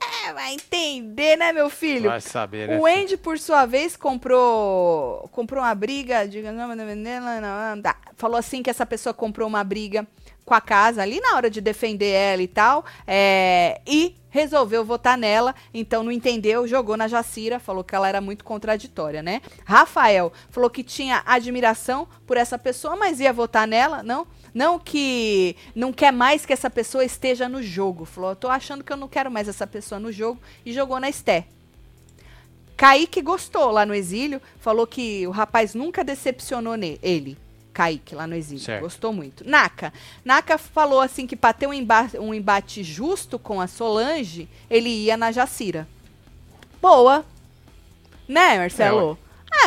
S1: É, vai entender, né, meu filho?
S2: Vai saber, né?
S1: O Andy, por sua vez, comprou comprou uma briga, diga, não, não, não, não, tá. falou assim que essa pessoa comprou uma briga com a casa ali na hora de defender ela e tal, é, e resolveu votar nela, então não entendeu, jogou na Jacira, falou que ela era muito contraditória, né? Rafael falou que tinha admiração por essa pessoa, mas ia votar nela, não? Não que não quer mais que essa pessoa esteja no jogo. Falou, eu tô achando que eu não quero mais essa pessoa no jogo e jogou na Esté. Kaique gostou lá no exílio, falou que o rapaz nunca decepcionou ele. Kaique lá no exílio,
S2: Certo.
S1: gostou muito. Naka, Naka falou assim que para ter um embate, um embate justo com a Solange, ele ia na Jacira. Boa. Né, Marcelo?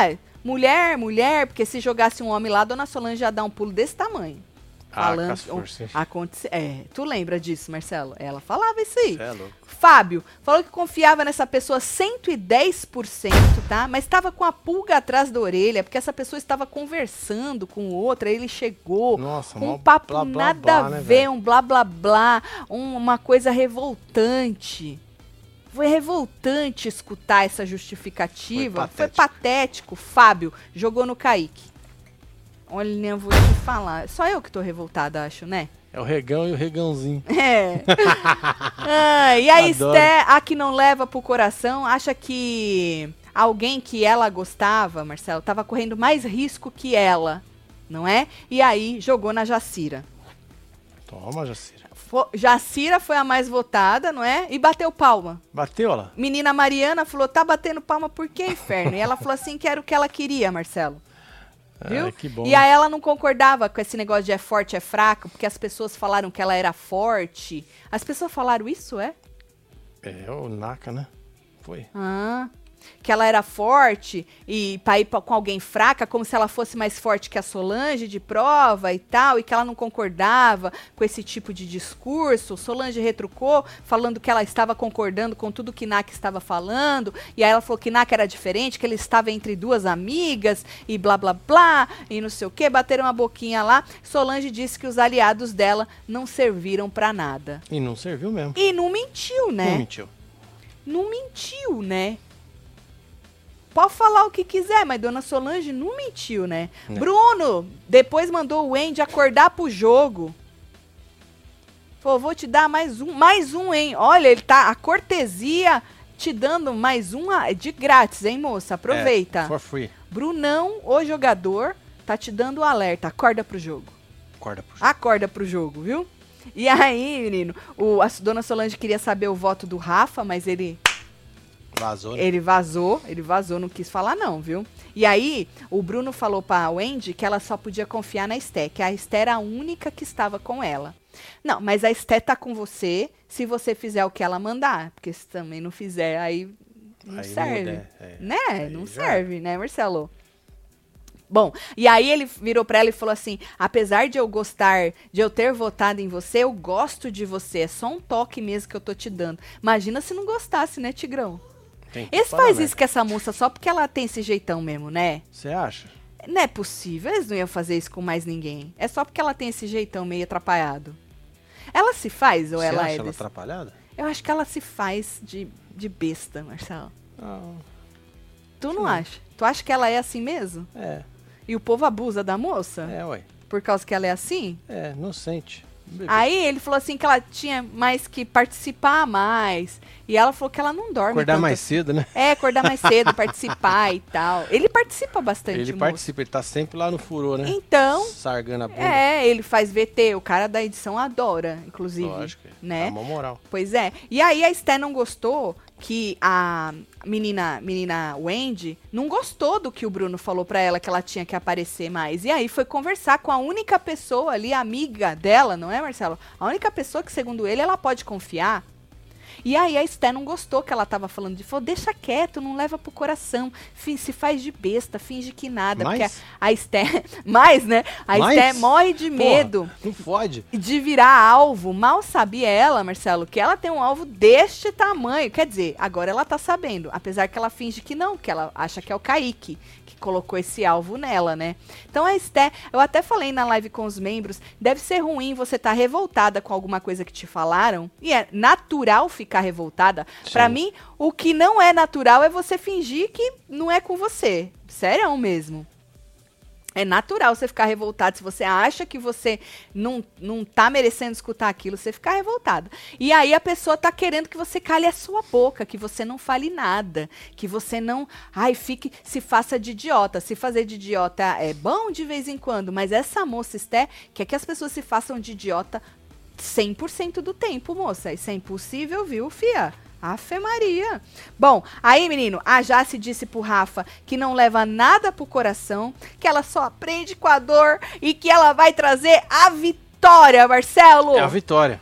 S1: É, mulher, mulher, porque se jogasse um homem lá, Dona Solange ia dar um pulo desse tamanho.
S2: Ah,
S1: Falando,
S2: com as forças.
S1: aconte- é, tu lembra disso, Marcelo? Ela falava isso aí.
S2: É louco.
S1: Fábio falou que confiava nessa pessoa 110%, tá? Mas estava com a pulga atrás da orelha, porque essa pessoa estava conversando com outra, ele chegou
S2: Nossa,
S1: com um papo
S2: blá, blá,
S1: nada
S2: blá,
S1: a
S2: né,
S1: ver,
S2: velho?
S1: um blá blá blá, um- uma coisa revoltante. Foi revoltante escutar essa justificativa.
S2: Foi
S1: Foi patético. Fábio jogou no Kaique. Olha, vou te falar. Só eu que tô revoltada, acho, né?
S2: É o regão e o regãozinho.
S1: É. Ah, e a. Esté, a que não leva pro coração, acha que alguém que ela gostava, Marcelo, tava correndo mais risco que ela, não é? E aí jogou na Jacira.
S2: Toma, Jacira.
S1: Fo- Jacira foi a mais votada, não é? E bateu palma.
S2: Bateu, lá.
S1: Menina Mariana falou: tá batendo palma por quê, inferno? E ela falou assim que era o que ela queria, Marcelo. Viu?
S2: Ai, que bom.
S1: E aí ela não concordava com esse negócio de é forte, é fraco, porque as pessoas falaram que ela era forte. As pessoas falaram isso, é?
S2: É o Naka, né? Foi.
S1: Ah. Que ela era forte e para ir pra, com alguém fraca, como se ela fosse mais forte que a Solange de prova e tal, e que ela não concordava com esse tipo de discurso. Solange retrucou, falando que ela estava concordando com tudo que Nak estava falando, e aí ela falou que Nak era diferente, que ele estava entre duas amigas e blá blá blá, e não sei o que, bateram uma boquinha lá. Solange disse que os aliados dela não serviram para nada.
S2: E não serviu mesmo.
S1: E não mentiu, né?
S2: Não mentiu.
S1: Não mentiu, né? Pode falar o que quiser, mas Dona Solange não mentiu, né?
S2: Não.
S1: Bruno depois mandou o Andy acordar pro jogo. Falou, vou te dar mais um, mais um, hein? Olha, ele tá a cortesia te dando mais um ah, de grátis, hein, moça? Aproveita.
S2: É, for free.
S1: Brunão, o jogador, tá te dando o alerta. Acorda pro jogo.
S2: Acorda pro jogo.
S1: Acorda pro jogo, viu? E aí, menino, o, a Dona Solange queria saber o voto do Rafa, mas ele
S2: Vazou. né?
S1: ele vazou, ele vazou, não quis falar não, viu? E aí, o Bruno falou pra Wendy que ela só podia confiar na Esté, que a Esté era a única que estava com ela. Não, mas a Esté tá com você se você fizer o que ela mandar, porque se também não fizer, aí não
S2: Aí
S1: serve.
S2: muda, é.
S1: Né?
S2: Aí
S1: não
S2: já
S1: serve, né, Marcelo? Bom, e aí ele virou pra ela e falou assim: apesar de eu gostar, de eu ter votado em você, eu gosto de você. É só um toque mesmo que eu tô te dando. Imagina se não gostasse, né, Tigrão? Eles fazem
S2: né?
S1: isso com essa moça só porque ela tem esse jeitão mesmo, né?
S2: Você acha?
S1: Não é possível, eles não iam fazer isso com mais ninguém. É só porque ela tem esse jeitão meio atrapalhado. Ela se faz ou
S2: Você
S1: ela
S2: acha
S1: é
S2: ela
S1: desse...
S2: atrapalhada?
S1: Eu acho que ela se faz de, de besta, Marcelo.
S2: Não.
S1: Tu não acha? Tu acha que ela é assim mesmo?
S2: É,
S1: E o povo abusa da moça?
S2: é, ué.
S1: Por causa que ela é assim?
S2: É, não sente. Bebê.
S1: Aí ele falou assim que ela tinha mais que participar mais. E ela falou que ela não dorme.
S2: Acordar
S1: tanto
S2: mais cedo, né?
S1: É, acordar mais cedo, participar e tal. Ele participa bastante,
S2: Ele
S1: moço.
S2: participa, ele tá sempre lá no furô, né?
S1: Então,
S2: Sargando a bunda.
S1: é, ele faz VT. O cara da edição adora, inclusive.
S2: Lógico.
S1: né?
S2: Dá uma moral.
S1: Pois é. E aí a Esté não gostou que a menina, menina Wendy não gostou do que o Bruno falou pra ela que ela tinha que aparecer mais. E aí foi conversar com a única pessoa ali, amiga dela, não é, Marcelo? A única pessoa que, segundo ele, ela pode confiar. E aí a Esté não gostou que ela tava falando de, falou, deixa quieto, não leva pro coração, fi- se faz de besta, finge que nada,
S2: Mas-
S1: porque a, a Esté, mais, né? A
S2: Mas?
S1: Esté morre de
S2: Porra,
S1: medo
S2: Não fode.
S1: de virar alvo. Mal sabia ela, Marcelo, que ela tem um alvo deste tamanho. Quer dizer, agora ela tá sabendo. Apesar que ela finge que não, que ela acha que é o Kaique que colocou esse alvo nela, né? Então a Esté, eu até falei na live com os membros, deve ser ruim você estar revoltada com alguma coisa que te falaram. E é natural ficar revoltada. Pra
S2: Sim.
S1: mim, o que não é natural é você fingir que não é com você. Sério mesmo. É natural você ficar revoltado. Se você acha que você não, não tá merecendo escutar aquilo, você ficar revoltado. E aí a pessoa tá querendo que você cale a sua boca, que você não fale nada, que você não, ai, fique, se faça de idiota. Se fazer de idiota é bom de vez em quando, mas essa moça Esté quer que as pessoas se façam de idiota 100% do tempo, moça. Isso é impossível, viu, fia? Afe Maria. Bom, aí, menino, a Jace disse pro Rafa que não leva nada pro coração, que ela só aprende com a dor e que ela vai trazer a vitória, Marcelo.
S2: É a vitória.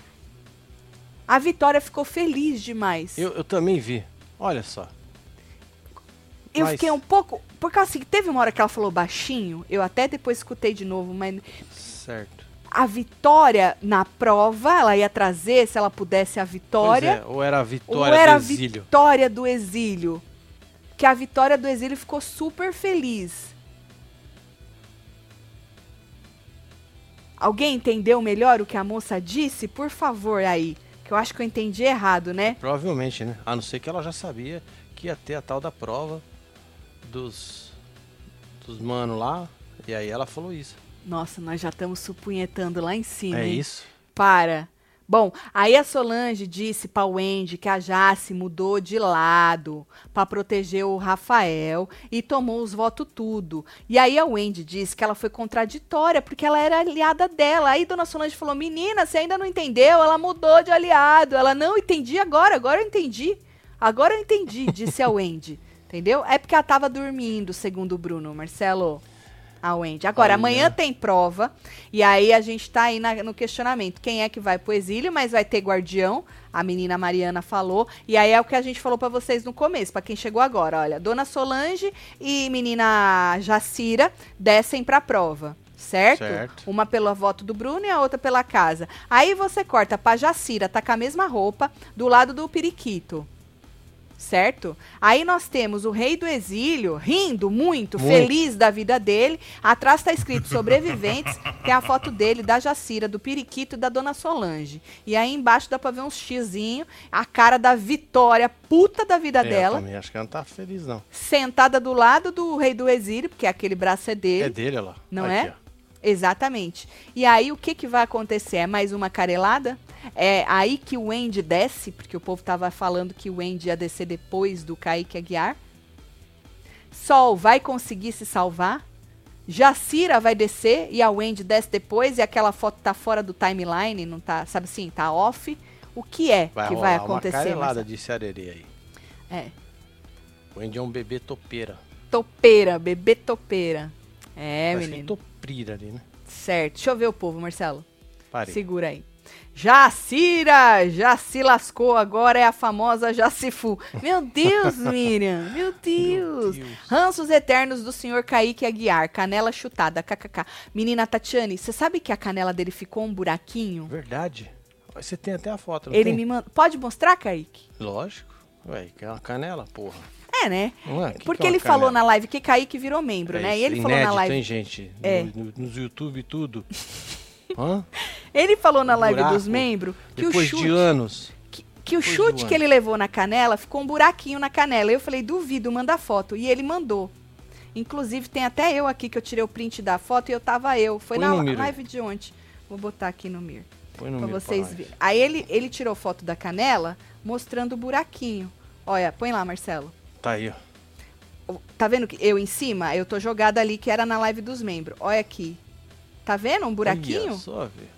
S1: A vitória ficou feliz demais.
S2: Eu, eu também vi. Olha só.
S1: Eu
S2: Mas-
S1: fiquei um pouco. Por causa assim, teve uma hora que ela falou baixinho, eu até depois escutei de novo, mas
S2: Certo.
S1: A vitória na prova, ela ia trazer, se ela pudesse, a vitória.
S2: É, ou era a
S1: Ou
S2: vitória
S1: era
S2: do
S1: a
S2: exílio.
S1: vitória do exílio? Que a vitória do exílio ficou super feliz. Alguém entendeu melhor o que a moça disse? Por favor, aí. Que eu acho que eu entendi errado, né?
S2: Provavelmente, né? A não ser que ela já sabia que ia ter a tal da prova dos. dos mano lá. E aí ela falou isso.
S1: Nossa, nós já estamos supunhetando lá em cima.
S2: é
S1: hein?
S2: isso?
S1: Para. Bom, aí a Solange disse pra Wendy que a Jace mudou de lado pra proteger o Rafael e tomou os votos tudo. E aí a Wendy disse que ela foi contraditória porque ela era aliada dela. Aí Dona Solange falou: "Menina, você ainda não entendeu? Ela mudou de aliado. Ela não entendi agora, agora eu entendi. Agora eu entendi", disse a Wendy. Entendeu? É porque ela tava dormindo, segundo o Bruno, Marcelo. A Wendy. Agora,
S2: Olha.
S1: amanhã tem prova. E aí a gente tá aí na- no questionamento. Quem é que vai pro exílio, mas vai ter guardião. A menina Mariana falou. E aí é o que a gente falou pra vocês no começo, pra quem chegou agora. Olha, Dona Solange e menina Jacira descem pra prova. Certo?
S2: Certo.
S1: Uma pelo voto do Bruno e a outra pela casa. Aí você corta pra Jacira, tá com a mesma roupa, do lado do Periquito. Certo? Aí nós temos o rei do exílio rindo muito,
S2: Muito.
S1: feliz da vida dele. Atrás tá escrito sobreviventes. tem a foto dele, da Jacira, do Periquito e da Dona Solange. E aí embaixo dá pra ver uns xizinho, a cara da Vitória, puta da vida
S2: É, eu
S1: dela,
S2: também acho que ela não tá feliz, não.
S1: sentada do lado do rei do exílio, porque aquele braço é dele.
S2: É dele, olha lá.
S1: Não
S2: Aqui,
S1: é?
S2: ó.
S1: Exatamente. E aí o que, que vai acontecer? É mais uma carelada? É aí que o Wendy desce, porque o povo tava falando que o Wendy ia descer depois do Kaique Aguiar. Sol vai conseguir se salvar? Jacira vai descer e a Wendy desce depois e aquela foto tá fora do timeline, não tá, sabe assim, tá off. O que é
S2: Vai
S1: que vai
S2: uma
S1: acontecer?
S2: carelada,
S1: Marcelo?
S2: disse a Arerê aí.
S1: É.
S2: O Andy é um bebê topeira.
S1: Topeira, bebê topeira. É,
S2: Parece
S1: menino.
S2: Ali, né?
S1: Certo. Deixa eu ver o povo, Marcelo.
S2: Parei.
S1: Segura aí. Jacira! Já se lascou, agora é a famosa Jacifu. Meu Deus, Miriam! Meu Deus!
S2: Deus.
S1: Ranços eternos do senhor Kaique Aguiar, canela chutada, kkk. Menina Tatiane, você sabe que a canela dele ficou um buraquinho?
S2: Verdade. Você tem até a foto,
S1: Ele
S2: tem?
S1: me mandou. Pode mostrar, Kaique?
S2: Lógico. Ué, que é uma canela, porra.
S1: É, né?
S2: É? Que
S1: Porque
S2: que é
S1: ele falou
S2: canela?
S1: na live que Kaique virou membro,
S2: É
S1: né? E ele falou na
S2: inédito,
S1: live.
S2: hein, gente?
S1: É.
S2: No- no- nos YouTube tudo. Hã?
S1: Ele falou na live
S2: Buraco.
S1: dos membros que o chute.
S2: de anos.
S1: que, que o chute
S2: um
S1: que ele levou na canela ficou um buraquinho na canela. Eu falei, duvido, manda foto. E ele mandou. Inclusive, tem até eu aqui que eu tirei o print da foto e eu tava eu. Foi
S2: Põe
S1: na
S2: Mir
S1: live de ontem. Vou botar aqui no Mir.
S2: Põe no
S1: Pra
S2: meu
S1: vocês verem. Aí ele, ele tirou foto da canela mostrando o buraquinho. Olha, põe lá, Marcelo.
S2: Tá aí, ó.
S1: Tá vendo que eu em cima? Eu tô jogada ali que era na live dos membros. Olha aqui. Tá vendo um buraquinho?
S2: Olha só, velho.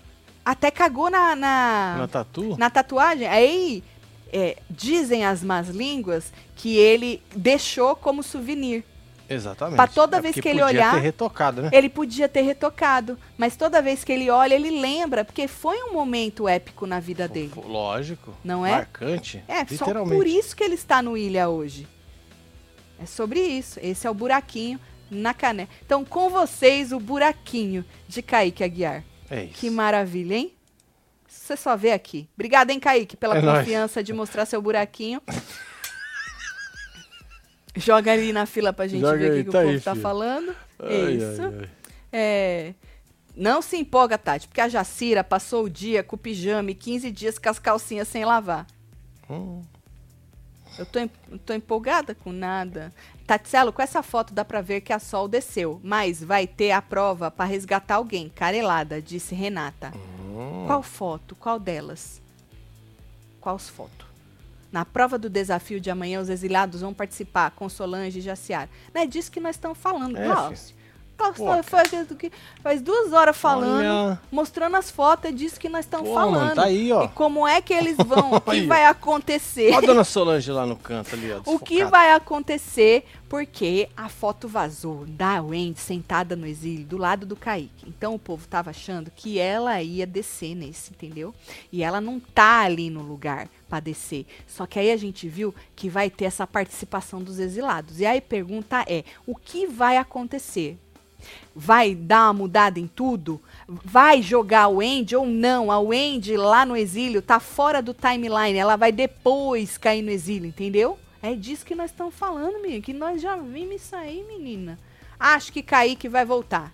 S1: Até cagou na, na,
S2: Na tatu?
S1: na tatuagem. Aí é, dizem as más línguas que ele deixou como souvenir.
S2: Exatamente.
S1: Pra toda
S2: É
S1: vez que ele
S2: podia
S1: olhar-
S2: ter retocado, né?
S1: Ele podia ter retocado, mas toda vez que ele olha, ele lembra, porque foi um momento épico na vida dele.
S2: Lógico.
S1: Não é?
S2: Marcante.
S1: É, só por isso que ele está no Ilha hoje. É sobre isso. Esse é o buraquinho na canela. Então, com vocês, o buraquinho de Kaique Aguiar.
S2: É isso.
S1: Que maravilha, hein? Você só vê aqui. Obrigada, hein, Kaique, pela
S2: É nóis.
S1: confiança de mostrar seu buraquinho. Joga ali na fila pra gente
S2: Joga
S1: ver o
S2: aí,
S1: que, que
S2: tá
S1: o povo
S2: aí,
S1: tá
S2: filho.
S1: falando.
S2: Ai,
S1: isso.
S2: ai, ai.
S1: É, Não se empolga, Tati, porque a Jacira passou o dia com o pijama e 15 dias com as calcinhas sem lavar.
S2: Hum,
S1: Eu tô, em- tô empolgada com nada. Tatselo, com essa foto dá pra ver que a Sol desceu, mas vai ter a prova pra resgatar alguém. Carelada, disse Renata.
S2: hum.
S1: Qual foto? Qual delas? Quais fotos? Na prova do desafio de amanhã, os exiliados vão participar com Solange e Jaciara. Não é disso que nós estamos falando,
S2: É,
S1: Glaucio.
S2: Pô,
S1: faz, faz duas horas falando,
S2: Olha.
S1: mostrando as fotos, é disso que nós estamos falando.
S2: tá aí, ó.
S1: E como é que eles vão, o que vai acontecer.
S2: Olha a dona Solange lá no canto ali, ó.
S1: O que vai acontecer porque a foto vazou da Wendy sentada no exílio do lado do Kaique. Então o povo tava achando que ela ia descer nesse, entendeu? E ela não tá ali no lugar para descer. Só que aí a gente viu que vai ter essa participação dos exilados. E aí a pergunta é: o que vai acontecer? Vai dar uma mudada em tudo? Vai jogar o Wendy ou não? A Wendy lá no exílio tá fora do timeline. Ela vai depois cair no exílio, entendeu? É disso que nós estamos falando, menina. Que nós já vimos isso aí, menina. Acho que Kaique vai voltar.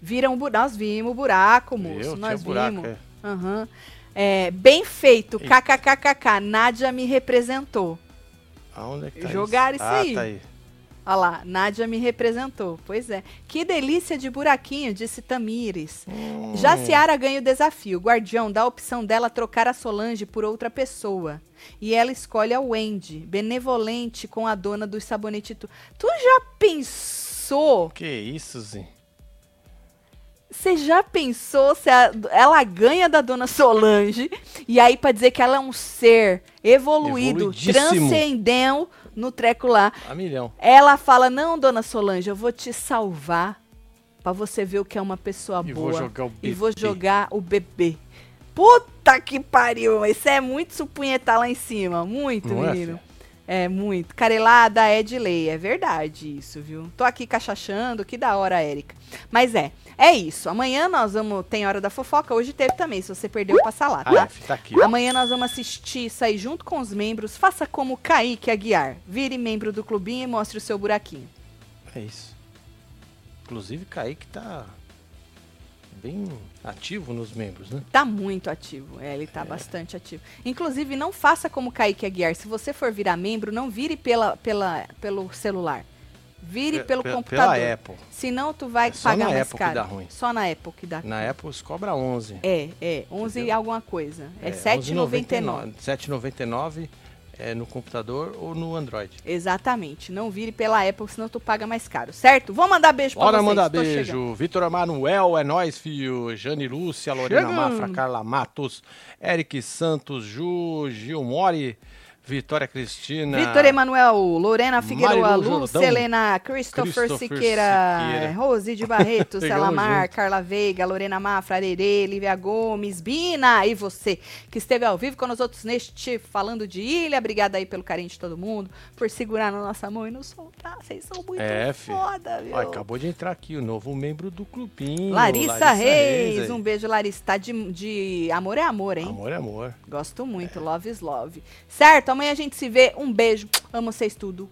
S1: Viram buraco. Nós vimos o buraco, moço.
S2: Viu?
S1: Nós
S2: Tinha buraco,
S1: vimos.
S2: é.
S1: Aham. É, bem feito. KKKKK. Nádia me representou.
S2: Aonde é que tá
S1: Jogaram
S2: isso?
S1: isso
S2: ah,
S1: aí.
S2: tá aí.
S1: Olha lá, Nádia me representou. Pois é. Que delícia de buraquinho, disse Tamires.
S2: Hum.
S1: Já Ciara ganha o desafio. Guardião dá a opção dela trocar a Solange por outra pessoa. E ela escolhe a Wendy, benevolente com a dona do sabonete. Tu, tu já pensou?
S2: Que isso, Zinho?
S1: Você já pensou se a- ela ganha da dona Solange e aí pra dizer que ela é um ser evoluído, transcendeu no treco lá.
S2: A milhão.
S1: Ela fala: "Não, dona Solange, eu vou te salvar pra você ver o que é uma pessoa
S2: E vou
S1: boa
S2: jogar o
S1: e vou
S2: bebê."
S1: jogar o bebê". Puta que pariu, isso é muito supunhetar lá em cima, muito,
S2: Não é,
S1: menino.
S2: filha?
S1: É muito. Carelada é de lei, é verdade isso, viu? Tô aqui cachachando, que da hora, Érica. Mas é, é isso. Amanhã nós vamos. Tem Hora da Fofoca, hoje teve também. Se você perdeu, passa lá,
S2: Ah,
S1: tá?
S2: F, tá aqui.
S1: Amanhã nós vamos assistir aí junto com os membros. Faça como Kaique Aguiar. Vire membro do clubinho e mostre o seu buraquinho.
S2: É isso. Inclusive, Kaique tá bem ativo nos membros, né?
S1: Tá muito ativo. É, ele tá bastante ativo. Inclusive, não faça como Kaique Aguiar. Se você for virar membro, não vire pela, pela, pelo celular. Vire
S2: Pe-
S1: pelo
S2: pe-
S1: computador.
S2: Pela Apple.
S1: Senão tu vai
S2: É só
S1: pagar
S2: na
S1: mais
S2: Apple que
S1: caro.
S2: dá ruim.
S1: Só na Apple que dá.
S2: Na Apple se cobra 11.
S1: É, é, 11 e alguma coisa. É,
S2: É,
S1: 7,99.
S2: 7,99 é no computador ou no Android.
S1: Exatamente. Não vire pela Apple, senão tu paga mais caro, certo? Vou mandar beijo pra
S2: Bora
S1: vocês.
S2: mandar
S1: tô
S2: beijo.
S1: chegando.
S2: Vitor Emanuel, é nóis, fio. Jane Lúcia, Lorena
S1: Chegando.
S2: Mafra, Carla Matos, Eric Santos, Ju, Gil Mori, Vitória Cristina.
S1: Vitor Emanuel, Lorena Figueroa,
S2: Marilu
S1: Lu,
S2: Jordão,
S1: Selena, Christopher,
S2: Christopher
S1: Siqueira,
S2: Siqueira.
S1: Rose de Barreto, Selamar,
S2: junto.
S1: Carla Veiga, Lorena Mafra, Arerê, Lívia Gomes, Bina e você que esteve ao vivo com nós outros neste Falando de Ilha. Obrigada aí pelo carinho de todo mundo, por segurar na nossa mão e nos soltar. Vocês são muito
S2: É,
S1: foda, viu?
S2: Ó, acabou de entrar aqui o novo membro do clubinho.
S1: Larissa, Reis,
S2: aí.
S1: um beijo, Larissa. Tá de, de amor é amor, hein?
S2: Amor é amor.
S1: Gosto muito, love is love. Certo? Amanhã a gente se vê. Um beijo. Amo vocês tudo.